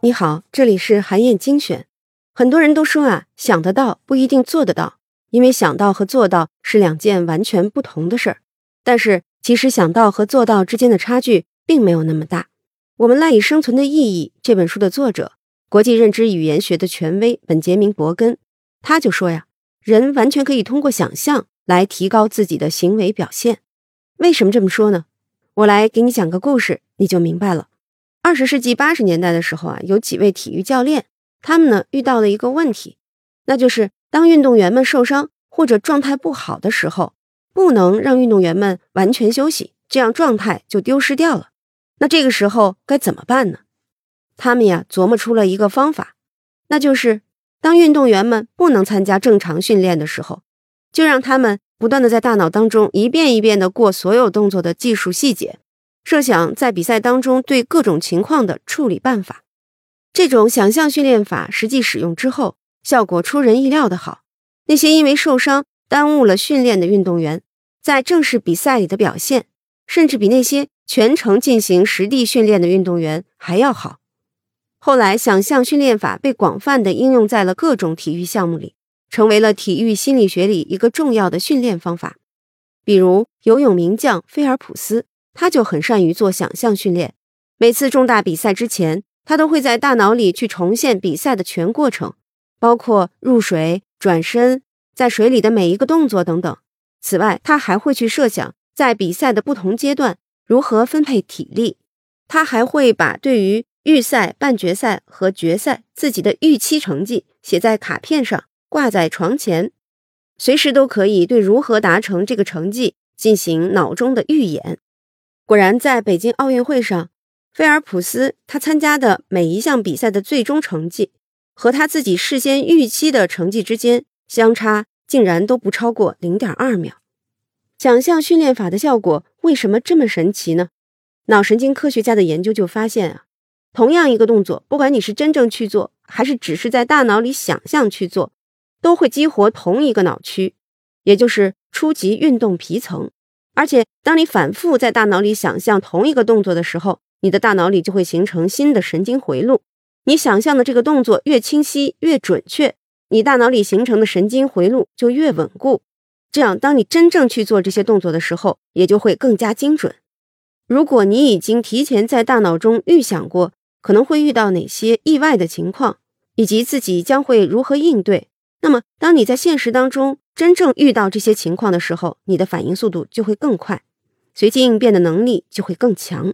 你好，这里是韩燕精选。很多人都说啊，想得到不一定做得到，因为想到和做到是两件完全不同的事儿。但是，其实想到和做到之间的差距并没有那么大。我们赖以生存的意义这本书的作者，国际认知语言学的权威本杰明·伯根，他就说呀，人完全可以通过想象来提高自己的行为表现。为什么这么说呢？我来给你讲个故事，你就明白了。二十世纪八十年代的时候啊，有几位体育教练，他们呢遇到了一个问题，那就是当运动员们受伤或者状态不好的时候，不能让运动员们完全休息，这样状态就丢失掉了。那这个时候该怎么办呢？他们呀琢磨出了一个方法，那就是当运动员们不能参加正常训练的时候，就让他们不断的在大脑当中一遍一遍的过所有动作的技术细节。设想在比赛当中对各种情况的处理办法，这种想象训练法实际使用之后，效果出人意料的好。那些因为受伤耽误了训练的运动员，在正式比赛里的表现，甚至比那些全程进行实地训练的运动员还要好。后来，想象训练法被广泛的应用在了各种体育项目里，成为了体育心理学里一个重要的训练方法。比如，游泳名将菲尔普斯。他就很善于做想象训练，每次重大比赛之前，他都会在大脑里去重现比赛的全过程，包括入水、转身、在水里的每一个动作等等。此外，他还会去设想在比赛的不同阶段如何分配体力。他还会把对于预赛、半决赛和决赛自己的预期成绩写在卡片上，挂在床前，随时都可以对如何达成这个成绩进行脑中的预演。果然，在北京奥运会上，菲尔普斯他参加的每一项比赛的最终成绩和他自己事先预期的成绩之间相差竟然都不超过零点二秒。想象训练法的效果为什么这么神奇呢？脑神经科学家的研究就发现啊，同样一个动作，不管你是真正去做，还是只是在大脑里想象去做，都会激活同一个脑区，也就是初级运动皮层。而且，当你反复在大脑里想象同一个动作的时候，你的大脑里就会形成新的神经回路。你想象的这个动作越清晰、越准确，你大脑里形成的神经回路就越稳固。这样，当你真正去做这些动作的时候，也就会更加精准。如果你已经提前在大脑中预想过可能会遇到哪些意外的情况，以及自己将会如何应对，那么当你在现实当中，真正遇到这些情况的时候，你的反应速度就会更快，随机应变的能力就会更强。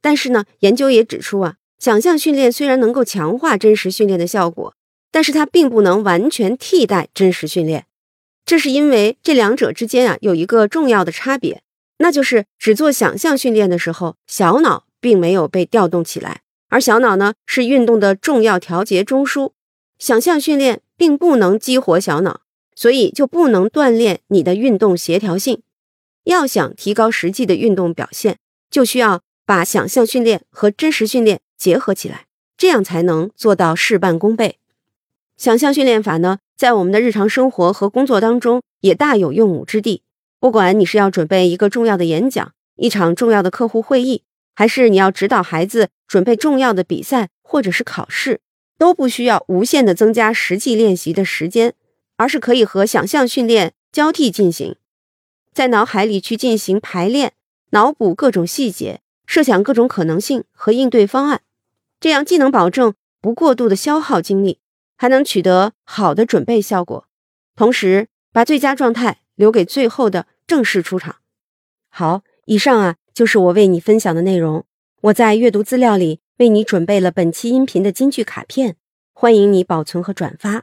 但是呢，研究也指出啊，想象训练虽然能够强化真实训练的效果，但是它并不能完全替代真实训练。这是因为这两者之间啊有一个重要的差别，那就是只做想象训练的时候，小脑并没有被调动起来，而小脑呢是运动的重要调节中枢。想象训练并不能激活小脑。所以就不能锻炼你的运动协调性。要想提高实际的运动表现，就需要把想象训练和真实训练结合起来，这样才能做到事半功倍。想象训练法呢，在我们的日常生活和工作当中也大有用武之地。不管你是要准备一个重要的演讲、一场重要的客户会议，还是你要指导孩子准备重要的比赛或者是考试，都不需要无限的增加实际练习的时间。而是可以和想象训练交替进行，在脑海里去进行排练，脑补各种细节，设想各种可能性和应对方案。这样既能保证不过度的消耗精力，还能取得好的准备效果，同时把最佳状态留给最后的正式出场。好，以上啊就是我为你分享的内容。我在阅读资料里为你准备了本期音频的金句卡片，欢迎你保存和转发。